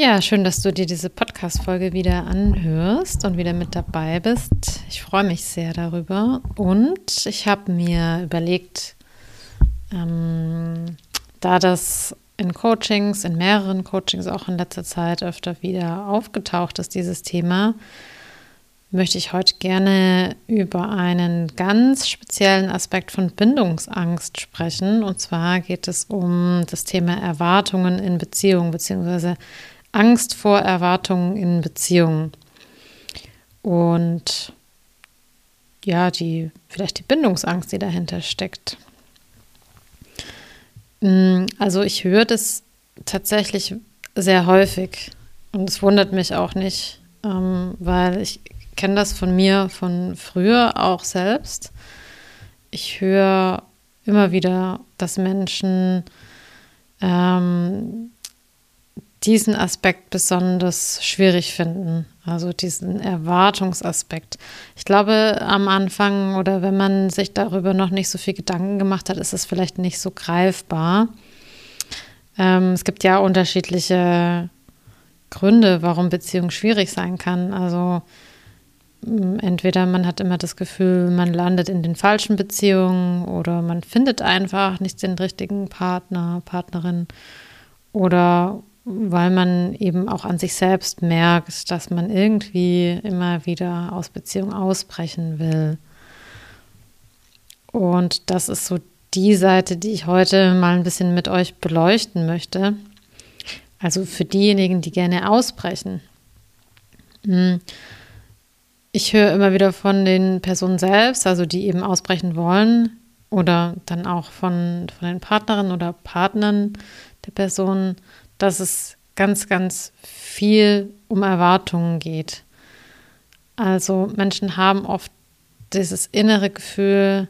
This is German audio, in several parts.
Ja, schön, dass du dir diese Podcast-Folge wieder anhörst und wieder mit dabei bist. Ich freue mich sehr darüber. Und ich habe mir überlegt, ähm, da das in Coachings, in mehreren Coachings auch in letzter Zeit öfter wieder aufgetaucht ist, dieses Thema, möchte ich heute gerne über einen ganz speziellen Aspekt von Bindungsangst sprechen. Und zwar geht es um das Thema Erwartungen in Beziehungen, beziehungsweise Angst vor Erwartungen in Beziehungen. Und ja, die, vielleicht die Bindungsangst, die dahinter steckt. Mm, also ich höre das tatsächlich sehr häufig und es wundert mich auch nicht, ähm, weil ich kenne das von mir von früher auch selbst. Ich höre immer wieder, dass Menschen ähm, diesen Aspekt besonders schwierig finden, also diesen Erwartungsaspekt. Ich glaube, am Anfang oder wenn man sich darüber noch nicht so viel Gedanken gemacht hat, ist es vielleicht nicht so greifbar. Ähm, es gibt ja unterschiedliche Gründe, warum Beziehung schwierig sein kann. Also entweder man hat immer das Gefühl, man landet in den falschen Beziehungen oder man findet einfach nicht den richtigen Partner, Partnerin oder weil man eben auch an sich selbst merkt, dass man irgendwie immer wieder aus Beziehung ausbrechen will. Und das ist so die Seite, die ich heute mal ein bisschen mit euch beleuchten möchte. Also für diejenigen, die gerne ausbrechen. Hm. Ich höre immer wieder von den Personen selbst, also die eben ausbrechen wollen, oder dann auch von, von den Partnerinnen oder Partnern der Personen, dass es ganz, ganz viel um Erwartungen geht. Also Menschen haben oft dieses innere Gefühl,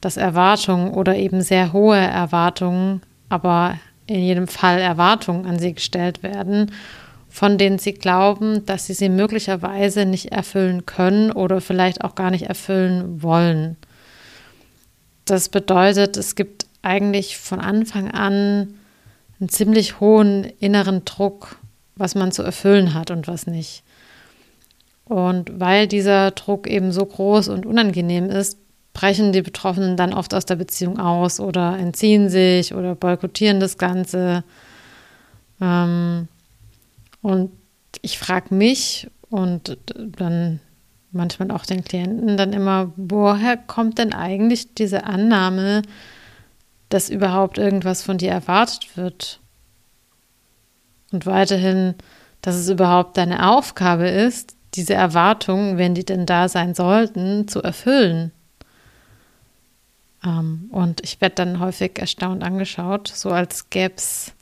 dass Erwartungen oder eben sehr hohe Erwartungen, aber in jedem Fall Erwartungen an sie gestellt werden, von denen sie glauben, dass sie sie möglicherweise nicht erfüllen können oder vielleicht auch gar nicht erfüllen wollen. Das bedeutet, es gibt eigentlich von Anfang an einen ziemlich hohen inneren Druck, was man zu erfüllen hat und was nicht. Und weil dieser Druck eben so groß und unangenehm ist, brechen die Betroffenen dann oft aus der Beziehung aus oder entziehen sich oder boykottieren das Ganze. Ähm, und ich frage mich und dann manchmal auch den Klienten dann immer, woher kommt denn eigentlich diese Annahme, dass überhaupt irgendwas von dir erwartet wird. Und weiterhin, dass es überhaupt deine Aufgabe ist, diese Erwartungen, wenn die denn da sein sollten, zu erfüllen. Ähm, und ich werde dann häufig erstaunt angeschaut, so als gäbe es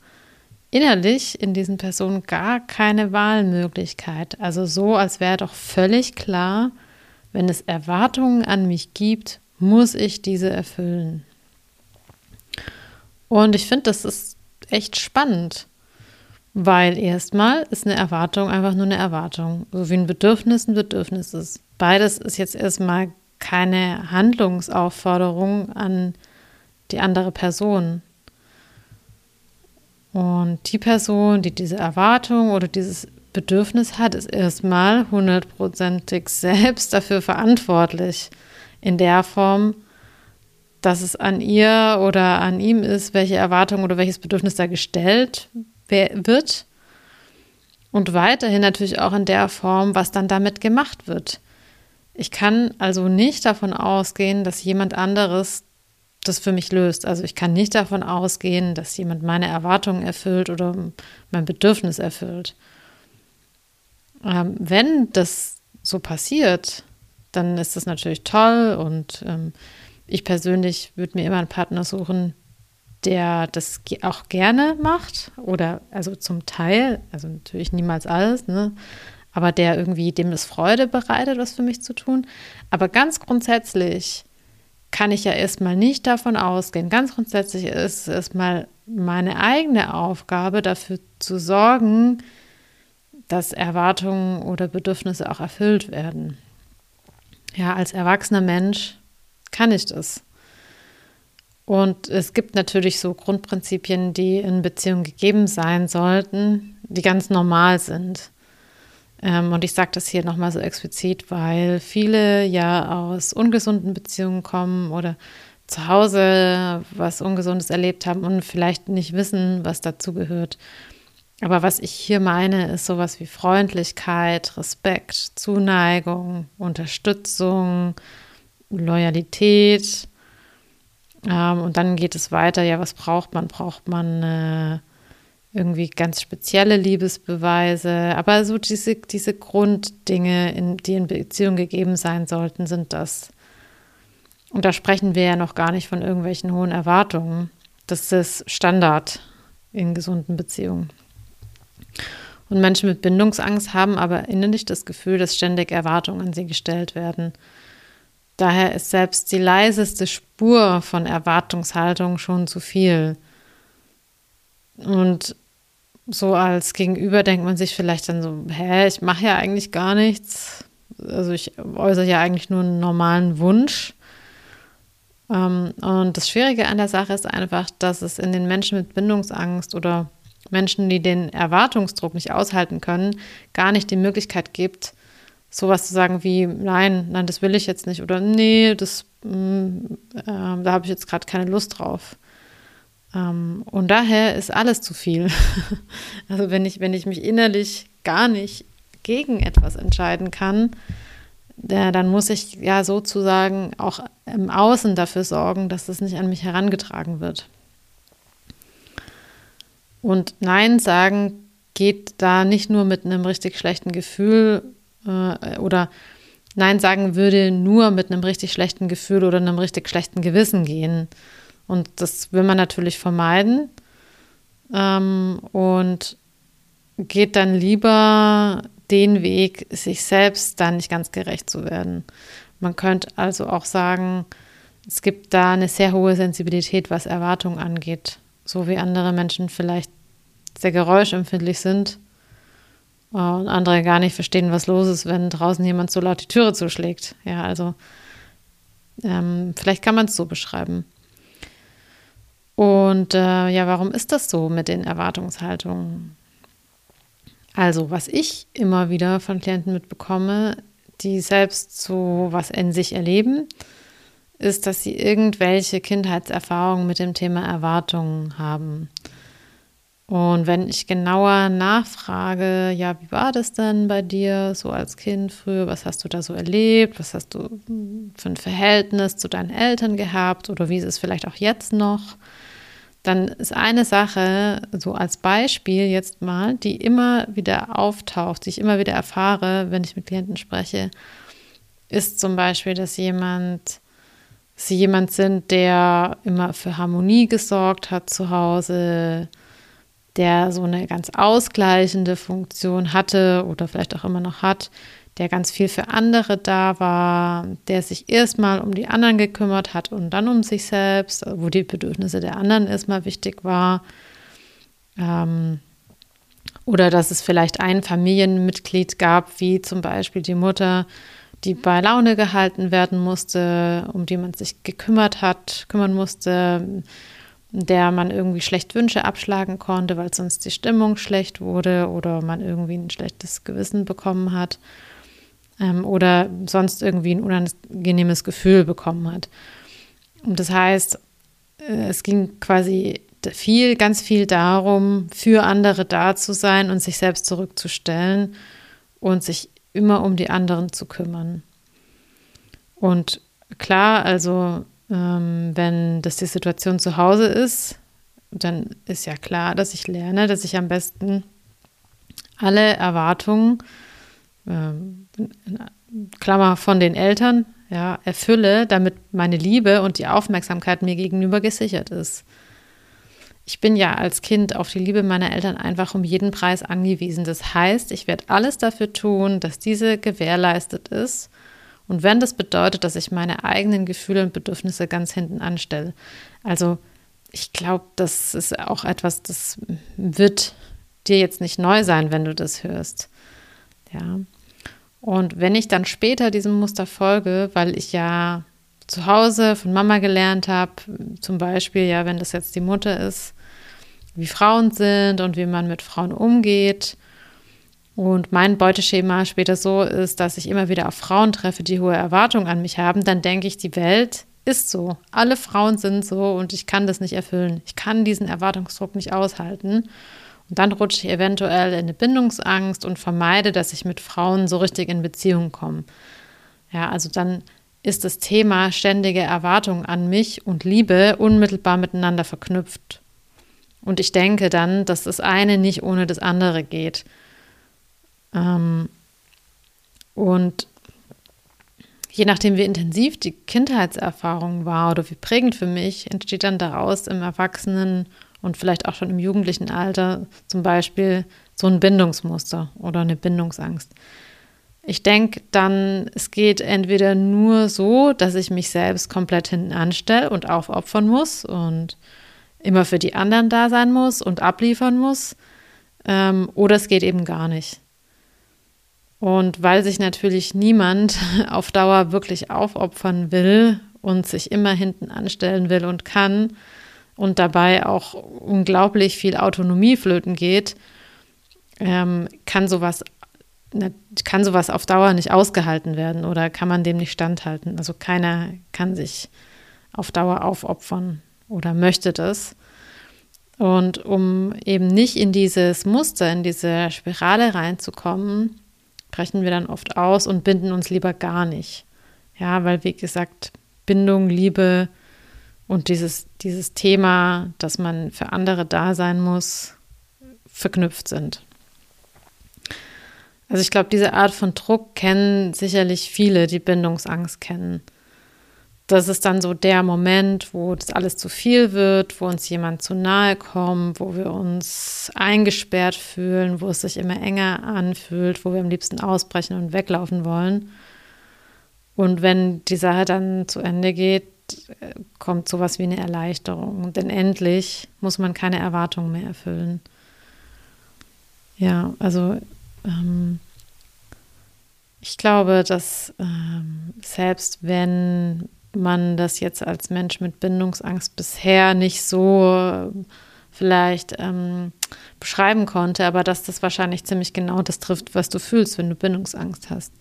innerlich in diesen Personen gar keine Wahlmöglichkeit. Also so, als wäre doch völlig klar, wenn es Erwartungen an mich gibt, muss ich diese erfüllen. Und ich finde, das ist echt spannend, weil erstmal ist eine Erwartung einfach nur eine Erwartung, so wie ein Bedürfnis ein Bedürfnis ist. Beides ist jetzt erstmal keine Handlungsaufforderung an die andere Person. Und die Person, die diese Erwartung oder dieses Bedürfnis hat, ist erstmal hundertprozentig selbst dafür verantwortlich. In der Form, dass es an ihr oder an ihm ist, welche Erwartung oder welches Bedürfnis da gestellt wird. Und weiterhin natürlich auch in der Form, was dann damit gemacht wird. Ich kann also nicht davon ausgehen, dass jemand anderes das für mich löst. Also ich kann nicht davon ausgehen, dass jemand meine Erwartungen erfüllt oder mein Bedürfnis erfüllt. Ähm, wenn das so passiert, dann ist das natürlich toll und ähm, ich persönlich würde mir immer einen Partner suchen, der das auch gerne macht oder also zum Teil, also natürlich niemals alles, ne? aber der irgendwie dem es Freude bereitet, was für mich zu tun. Aber ganz grundsätzlich kann ich ja erstmal nicht davon ausgehen. Ganz grundsätzlich ist es erstmal meine eigene Aufgabe, dafür zu sorgen, dass Erwartungen oder Bedürfnisse auch erfüllt werden. Ja, als erwachsener Mensch kann ich das? Und es gibt natürlich so Grundprinzipien, die in Beziehungen gegeben sein sollten. die ganz normal sind. Ähm, und ich sage das hier nochmal so explizit, weil viele ja aus ungesunden Beziehungen kommen oder zu Hause was Ungesundes erlebt haben und vielleicht nicht wissen, was dazu gehört. Aber was ich hier meine, ist sowas wie Freundlichkeit, Respekt, Zuneigung, Unterstützung, Loyalität. Ähm, und dann geht es weiter. Ja, was braucht man? Braucht man äh, irgendwie ganz spezielle Liebesbeweise. Aber so diese, diese Grunddinge, in, die in Beziehung gegeben sein sollten, sind das. Und da sprechen wir ja noch gar nicht von irgendwelchen hohen Erwartungen. Das ist Standard in gesunden Beziehungen. Und Menschen mit Bindungsangst haben aber innerlich das Gefühl, dass ständig Erwartungen an sie gestellt werden. Daher ist selbst die leiseste Spur von Erwartungshaltung schon zu viel. Und so als Gegenüber denkt man sich vielleicht dann so, hä, ich mache ja eigentlich gar nichts. Also ich äußere ja eigentlich nur einen normalen Wunsch. Ähm, und das Schwierige an der Sache ist einfach, dass es in den Menschen mit Bindungsangst oder Menschen, die den Erwartungsdruck nicht aushalten können, gar nicht die Möglichkeit gibt, sowas zu sagen wie, nein, nein, das will ich jetzt nicht oder nee, das, mh, mm, äh, da habe ich jetzt gerade keine Lust drauf. Ähm, und daher ist alles zu viel. also wenn ich, wenn ich mich innerlich gar nicht gegen etwas entscheiden kann, der, dann muss ich ja sozusagen auch im Außen dafür sorgen, dass das nicht an mich herangetragen wird. Und Nein sagen geht da nicht nur mit einem richtig schlechten Gefühl äh, oder Nein sagen würde nur mit einem richtig schlechten Gefühl oder einem richtig schlechten Gewissen gehen. Und das will man natürlich vermeiden. Ähm, und geht dann lieber den Weg, sich selbst dann nicht ganz gerecht zu werden. Man könnte also auch sagen, es gibt da eine sehr hohe Sensibilität, was Erwartungen angeht. So wie andere Menschen vielleicht sehr geräuschempfindlich sind und andere gar nicht verstehen, was los ist, wenn draußen jemand so laut die Türe zuschlägt. Ja, also ähm, vielleicht kann man es so beschreiben. Und äh, ja, warum ist das so mit den Erwartungshaltungen? Also, was ich immer wieder von Klienten mitbekomme, die selbst so was in sich erleben, ist, dass sie irgendwelche Kindheitserfahrungen mit dem Thema Erwartungen haben. Und wenn ich genauer nachfrage, ja, wie war das denn bei dir so als Kind früher? Was hast du da so erlebt? Was hast du für ein Verhältnis zu deinen Eltern gehabt? Oder wie ist es vielleicht auch jetzt noch? Dann ist eine Sache, so als Beispiel jetzt mal, die immer wieder auftaucht, die ich immer wieder erfahre, wenn ich mit Klienten spreche, ist zum Beispiel, dass jemand, sie jemand sind, der immer für Harmonie gesorgt hat zu Hause, der so eine ganz ausgleichende Funktion hatte oder vielleicht auch immer noch hat, der ganz viel für andere da war, der sich erstmal um die anderen gekümmert hat und dann um sich selbst, wo die Bedürfnisse der anderen erstmal wichtig war. Ähm, oder dass es vielleicht ein Familienmitglied gab, wie zum Beispiel die Mutter, die bei Laune gehalten werden musste, um die man sich gekümmert hat, kümmern musste, der man irgendwie schlecht Wünsche abschlagen konnte, weil sonst die Stimmung schlecht wurde oder man irgendwie ein schlechtes Gewissen bekommen hat ähm, oder sonst irgendwie ein unangenehmes Gefühl bekommen hat. Und das heißt, äh, es ging quasi viel, ganz viel darum, für andere da zu sein und sich selbst zurückzustellen und sich immer um die anderen zu kümmern. Und klar, also ähm, wenn das die Situation zu Hause ist, dann ist ja klar, dass ich lerne, dass ich am besten alle Erwartungen, ähm, Klammer von den Eltern, ja, erfülle, damit meine Liebe und die Aufmerksamkeit mir gegenüber gesichert ist. Ich bin ja als Kind auf die Liebe meiner Eltern einfach um jeden Preis angewiesen. Das heißt, ich werde alles dafür tun, dass diese gewährleistet ist und wenn das bedeutet, dass ich meine eigenen Gefühle und Bedürfnisse ganz hinten anstelle. Also ich glaube, das ist auch etwas, das wird dir jetzt nicht neu sein, wenn du das hörst. Ja. Und wenn ich dann später diesem Muster folge, weil ich ja zu Hause von Mama gelernt habe, zum Beispiel, ja, wenn das jetzt die Mutter ist, wie Frauen sind und wie man mit Frauen umgeht. Und mein Beuteschema später so ist, dass ich immer wieder auf Frauen treffe, die hohe Erwartungen an mich haben, dann denke ich, die Welt ist so. Alle Frauen sind so und ich kann das nicht erfüllen. Ich kann diesen Erwartungsdruck nicht aushalten. Und dann rutsche ich eventuell in eine Bindungsangst und vermeide, dass ich mit Frauen so richtig in Beziehung komme. Ja, also dann ist das Thema ständige Erwartung an mich und Liebe unmittelbar miteinander verknüpft. Und ich denke dann, dass das eine nicht ohne das andere geht. Ähm, und je nachdem, wie intensiv die Kindheitserfahrung war oder wie prägend für mich, entsteht dann daraus im Erwachsenen und vielleicht auch schon im jugendlichen Alter zum Beispiel so ein Bindungsmuster oder eine Bindungsangst. Ich denke dann, es geht entweder nur so, dass ich mich selbst komplett hinten anstelle und aufopfern muss und immer für die anderen da sein muss und abliefern muss, ähm, oder es geht eben gar nicht. Und weil sich natürlich niemand auf Dauer wirklich aufopfern will und sich immer hinten anstellen will und kann und dabei auch unglaublich viel Autonomie flöten geht, ähm, kann sowas kann sowas auf Dauer nicht ausgehalten werden oder kann man dem nicht standhalten. Also keiner kann sich auf Dauer aufopfern oder möchte das. Und um eben nicht in dieses Muster, in diese Spirale reinzukommen, brechen wir dann oft aus und binden uns lieber gar nicht. Ja, weil, wie gesagt, Bindung, Liebe und dieses, dieses Thema, dass man für andere da sein muss, verknüpft sind. Also ich glaube, diese Art von Druck kennen sicherlich viele, die Bindungsangst kennen das ist dann so der Moment, wo das alles zu viel wird, wo uns jemand zu nahe kommt, wo wir uns eingesperrt fühlen, wo es sich immer enger anfühlt, wo wir am liebsten ausbrechen und weglaufen wollen. Und wenn die Sache dann zu Ende geht, kommt sowas wie eine Erleichterung. Denn endlich muss man keine Erwartungen mehr erfüllen. Ja, also ähm, ich glaube, dass ähm, selbst wenn man das jetzt als Mensch mit Bindungsangst bisher nicht so äh, vielleicht ähm, beschreiben konnte, aber dass das wahrscheinlich ziemlich genau das trifft, was du fühlst, wenn du Bindungsangst hast.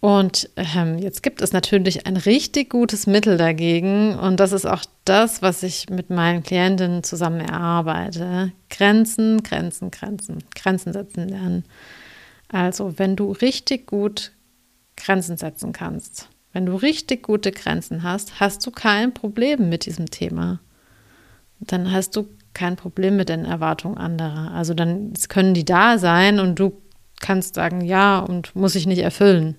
Und ähm, jetzt gibt es natürlich ein richtig gutes Mittel dagegen und das ist auch das, was ich mit meinen Klientinnen zusammen erarbeite. Grenzen, Grenzen, Grenzen, Grenzen setzen lernen. Also wenn du richtig gut Grenzen setzen kannst, wenn du richtig gute Grenzen hast, hast du kein Problem mit diesem Thema. Dann hast du kein Problem mit den Erwartungen anderer. Also dann können die da sein und du kannst sagen, ja, und muss ich nicht erfüllen.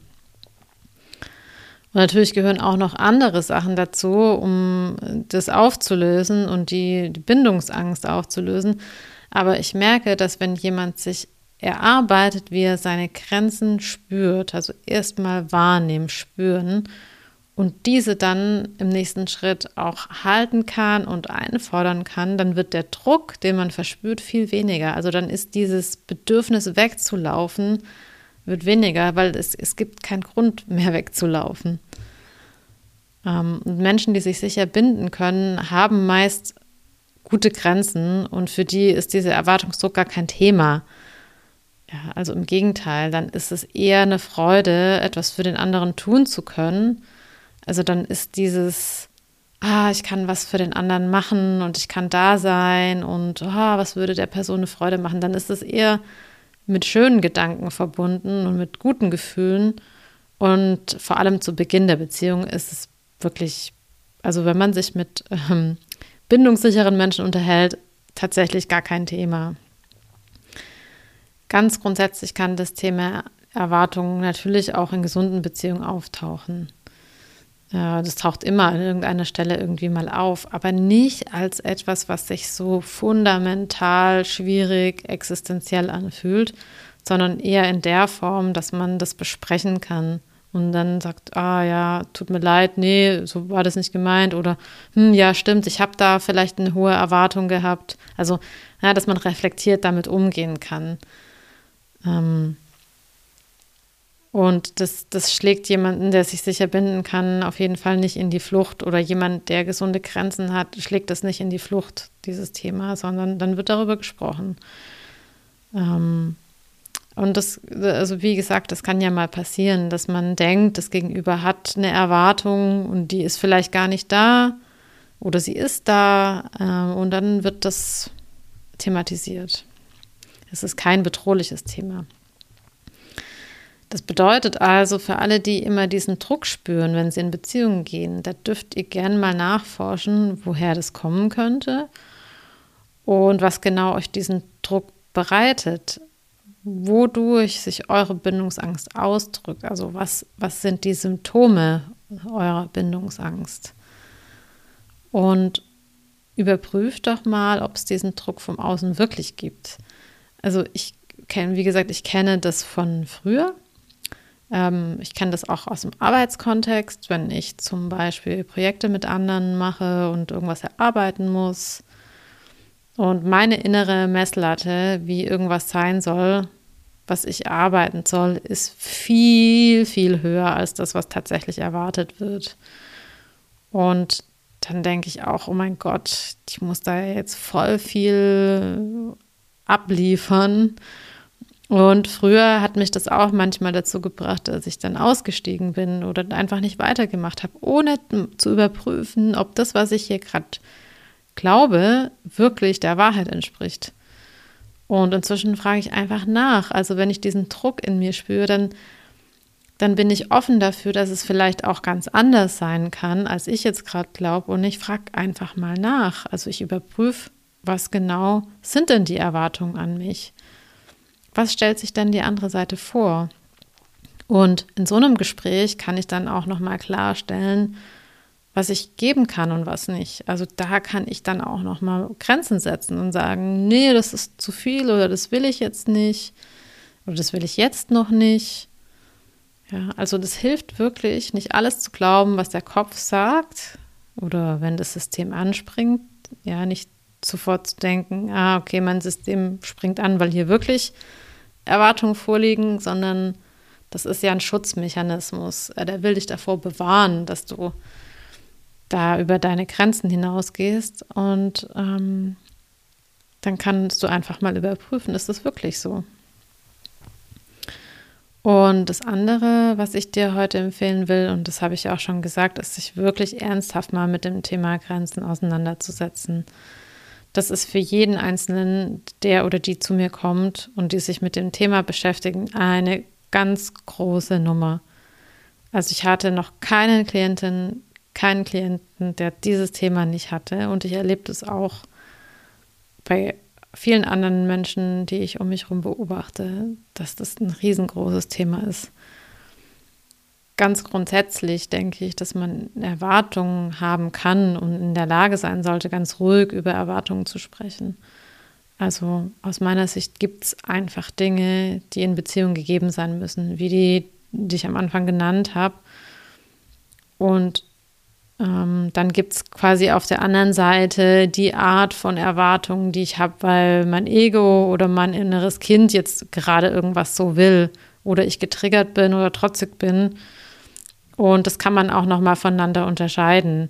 Und natürlich gehören auch noch andere Sachen dazu, um das aufzulösen und die, Bindungsangst aufzulösen. Aber ich merke, dass wenn jemand sich er arbeitet, wie er seine Grenzen spürt, also erstmal wahrnehmen, spüren und diese dann im nächsten Schritt auch halten kann und einfordern kann, dann wird der Druck, den man verspürt, viel weniger. Also dann ist dieses Bedürfnis wegzulaufen, wird weniger, weil es, es gibt keinen Grund mehr wegzulaufen. Ähm, Menschen, die sich sicher binden können, haben meist gute Grenzen und für die ist dieser Erwartungsdruck gar kein Thema. Ja, also im Gegenteil, dann ist es eher eine Freude, etwas für den anderen tun zu können. Also dann ist dieses, ah, ich kann was für den anderen machen und ich kann da sein und ah, was würde der Person eine Freude machen, dann ist es eher mit schönen Gedanken verbunden und mit guten Gefühlen. Und vor allem zu Beginn der Beziehung ist es wirklich, also wenn man sich mit ähm, bindungssicheren Menschen unterhält, tatsächlich gar kein Thema. Ganz grundsätzlich kann das Thema Erwartungen natürlich auch in gesunden Beziehungen auftauchen. Das taucht immer an irgendeiner Stelle irgendwie mal auf, aber nicht als etwas, was sich so fundamental schwierig, existenziell anfühlt, sondern eher in der Form, dass man das besprechen kann und dann sagt, ah ja, tut mir leid, nee, so war das nicht gemeint oder hm, ja, stimmt, ich habe da vielleicht eine hohe Erwartung gehabt. Also, ja, dass man reflektiert damit umgehen kann. Ähm, und das, das schlägt jemanden, der sich sicher binden kann, auf jeden Fall nicht in die Flucht. Oder jemand, der gesunde Grenzen hat, schlägt das nicht in die Flucht. dieses Thema, sondern dann wird darüber gesprochen. Ähm, und das, also wie gesagt, das kann ja mal passieren, dass man denkt, das Gegenüber hat eine Erwartung und die ist vielleicht gar nicht da oder sie ist da äh, und dann wird das thematisiert. Es ist kein bedrohliches Thema. Das bedeutet also für alle, die immer diesen Druck spüren, wenn sie in Beziehungen gehen, da dürft ihr gerne mal nachforschen, woher das kommen könnte und was genau euch diesen Druck bereitet wodurch sich eure Bindungsangst ausdrückt. Also was, was sind die Symptome eurer Bindungsangst? Und überprüft doch mal, ob es diesen Druck vom Außen wirklich gibt. Also ich kenne, wie gesagt, ich kenne das von früher. Ähm, ich kenne das auch aus dem Arbeitskontext, wenn ich zum Beispiel Projekte mit anderen mache und irgendwas erarbeiten muss. Und meine innere Messlatte, wie irgendwas sein soll, was ich arbeiten soll, ist viel, viel höher als das, was tatsächlich erwartet wird. Und dann denke ich auch, oh mein Gott, ich muss da jetzt voll viel abliefern. Und früher hat mich das auch manchmal dazu gebracht, dass ich dann ausgestiegen bin oder einfach nicht weitergemacht habe, ohne zu überprüfen, ob das, was ich hier gerade glaube, wirklich der Wahrheit entspricht. Und inzwischen frage ich einfach nach. Also wenn ich diesen Druck in mir spüre, dann, dann bin ich offen dafür, dass es vielleicht auch ganz anders sein kann, als ich jetzt gerade glaube. Und ich frage einfach mal nach. Also ich überprüfe, was genau sind denn die Erwartungen an mich? Was stellt sich denn die andere Seite vor? Und in so einem Gespräch kann ich dann auch nochmal klarstellen, was ich geben kann und was nicht. Also da kann ich dann auch noch mal Grenzen setzen und sagen, nee, das ist zu viel oder das will ich jetzt nicht oder das will ich jetzt noch nicht. Ja, also das hilft wirklich, nicht alles zu glauben, was der Kopf sagt oder wenn das System anspringt, ja, nicht sofort zu denken, ah, okay, mein System springt an, weil hier wirklich Erwartungen vorliegen, sondern das ist ja ein Schutzmechanismus. Äh, der will dich davor bewahren, dass du da über deine Grenzen hinausgehst und ähm, dann kannst du einfach mal überprüfen, ist das wirklich so? Und das andere, was ich dir heute empfehlen will, und das habe ich auch schon gesagt, ist, sich wirklich ernsthaft mal mit dem Thema Grenzen auseinanderzusetzen. Das ist für jeden Einzelnen, der oder die zu mir kommt und die sich mit dem Thema beschäftigen, eine ganz große Nummer. Also ich hatte noch keine Klientin, keinen Klienten, der dieses Thema nicht hatte. Und ich erlebe das auch bei vielen anderen Menschen, die ich um mich herum beobachte, dass das ein riesengroßes Thema ist. Ganz grundsätzlich denke ich, dass man Erwartungen haben kann und in der Lage sein sollte, ganz ruhig über Erwartungen zu sprechen. Also aus meiner Sicht gibt es einfach Dinge, die in Beziehung gegeben sein müssen, wie die, die ich am Anfang genannt habe. Und ähm, dann gibt es quasi auf der anderen Seite die Art von Erwartungen, die ich habe, weil mein Ego oder mein inneres Kind jetzt gerade irgendwas so will oder ich getriggert bin oder trotzig bin. Und das kann man auch nochmal voneinander unterscheiden.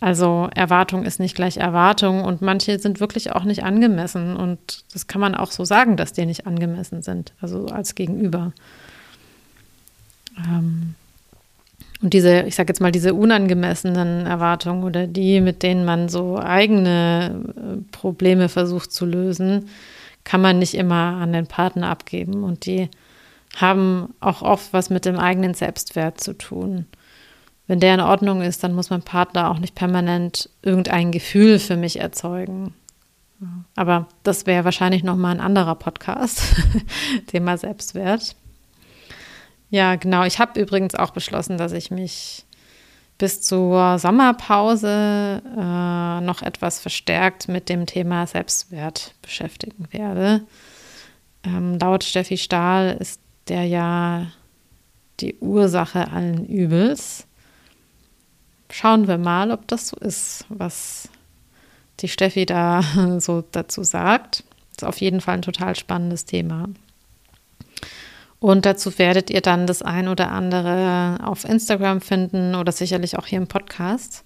Also Erwartung ist nicht gleich Erwartung und manche sind wirklich auch nicht angemessen und das kann man auch so sagen, dass die nicht angemessen sind, also als Gegenüber. Ähm, und diese, ich sage jetzt mal, diese unangemessenen Erwartungen oder die, mit denen man so eigene äh, Probleme versucht zu lösen, kann man nicht immer an den Partner abgeben. Und die haben auch oft was mit dem eigenen Selbstwert zu tun. Wenn der in Ordnung ist, dann muss mein Partner auch nicht permanent irgendein Gefühl für mich erzeugen. Aber das wäre wahrscheinlich nochmal ein anderer Podcast, Thema Selbstwert. Ja, genau. Ich habe übrigens auch beschlossen, dass ich mich bis zur Sommerpause äh, noch etwas verstärkt mit dem Thema Selbstwert beschäftigen werde. Ähm, laut Steffi Stahl ist der ja die Ursache allen Übels. Schauen wir mal, ob das so ist, was die Steffi da so dazu sagt. Ist auf jeden Fall ein total spannendes Thema. Und dazu werdet ihr dann das ein oder andere auf Instagram finden oder sicherlich auch hier im Podcast.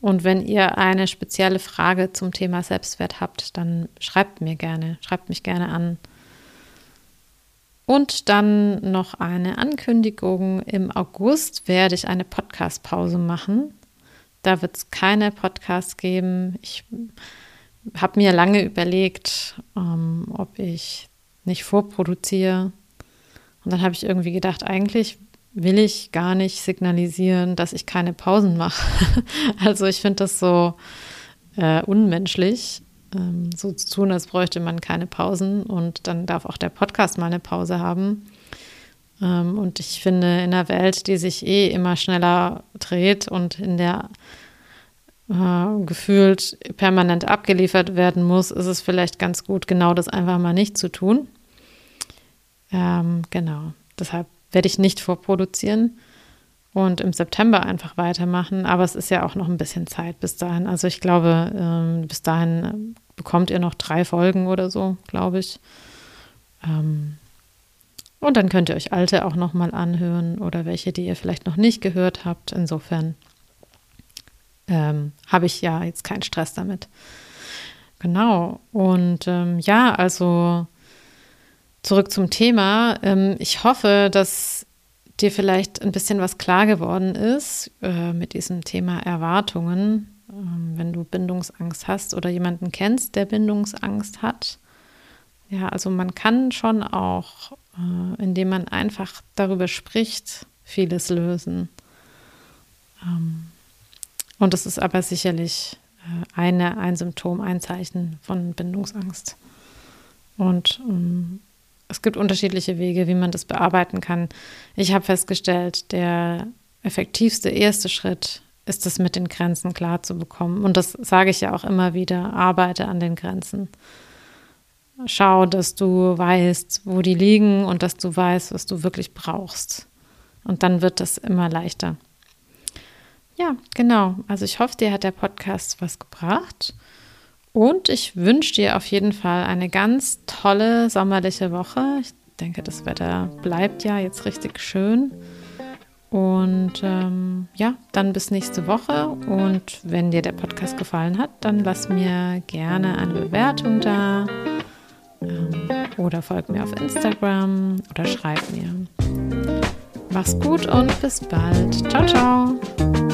Und wenn ihr eine spezielle Frage zum Thema Selbstwert habt, dann schreibt mir gerne, schreibt mich gerne an. Und dann noch eine Ankündigung. Im August werde ich eine Podcast-Pause machen. Da wird es keine Podcasts geben. Ich habe mir lange überlegt, ähm, ob ich nicht vorproduziere. Und dann habe ich irgendwie gedacht, eigentlich will ich gar nicht signalisieren, dass ich keine Pausen mache. also ich finde das so äh, unmenschlich, ähm, so zu tun, als bräuchte man keine Pausen und dann darf auch der Podcast mal eine Pause haben. Ähm, und ich finde, in einer Welt, die sich eh immer schneller dreht und in der äh, gefühlt permanent abgeliefert werden muss, ist es vielleicht ganz gut, genau das einfach mal nicht zu tun. Ähm, genau, deshalb werde ich nicht vorproduzieren und im September einfach weitermachen. Aber es ist ja auch noch ein bisschen Zeit bis dahin. Also ich glaube, ähm, bis dahin bekommt ihr noch drei Folgen oder so, glaube ich. Ähm, und dann könnt ihr euch alte auch noch mal anhören oder welche, die ihr vielleicht noch nicht gehört habt. Insofern ähm, habe ich ja jetzt keinen Stress damit. Genau. Und ähm, ja, also zurück zum Thema. Ähm, ich hoffe, dass dir vielleicht ein bisschen was klar geworden ist äh, mit diesem Thema Erwartungen, wenn du Bindungsangst hast oder jemanden kennst, der Bindungsangst hat. Ja, also man kann schon auch, äh, indem man einfach darüber spricht, vieles lösen. Ähm, und das ist aber sicherlich äh, eine, ein Symptom, ein Zeichen von Bindungsangst. Und ähm, es gibt unterschiedliche Wege, wie man das bearbeiten kann. Ich habe festgestellt, der effektivste erste Schritt ist es, mit den Grenzen klar zu bekommen. Und das sage ich ja auch immer wieder, arbeite an den Grenzen. Schau, dass du weißt, wo die liegen und dass du weißt, was du wirklich brauchst. Und dann wird das immer leichter. Ja, genau. Also ich hoffe, dir hat der Podcast was gebracht. Und ich wünsche dir auf jeden Fall eine ganz tolle sommerliche Woche. Ich denke, das Wetter bleibt ja jetzt richtig schön. Und ähm, ja, dann bis nächste Woche. Und wenn dir der Podcast gefallen hat, dann lass mir gerne eine Bewertung da. Ähm, oder folg mir auf Instagram oder schreib mir. Mach's gut und bis bald. Ciao, ciao.